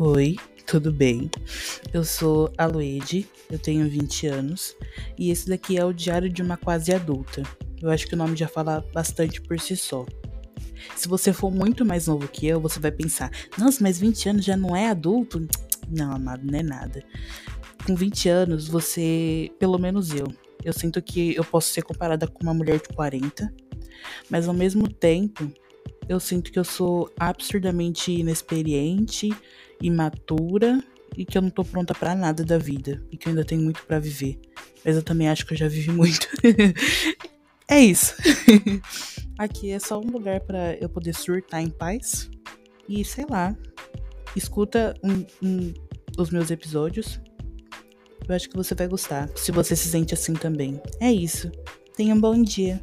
Oi, tudo bem? Eu sou a Luede, eu tenho 20 anos e esse daqui é o Diário de uma Quase Adulta. Eu acho que o nome já fala bastante por si só. Se você for muito mais novo que eu, você vai pensar: nossa, mas 20 anos já não é adulto? Não, amado, não é nada. Com 20 anos, você, pelo menos eu, eu sinto que eu posso ser comparada com uma mulher de 40, mas ao mesmo tempo, eu sinto que eu sou absurdamente inexperiente, imatura e que eu não tô pronta para nada da vida e que eu ainda tenho muito para viver. Mas eu também acho que eu já vivi muito. é isso. Aqui é só um lugar para eu poder surtar em paz e sei lá, escuta um, um, os meus episódios. Eu acho que você vai gostar, se você se sente assim também. É isso. Tenha um bom dia.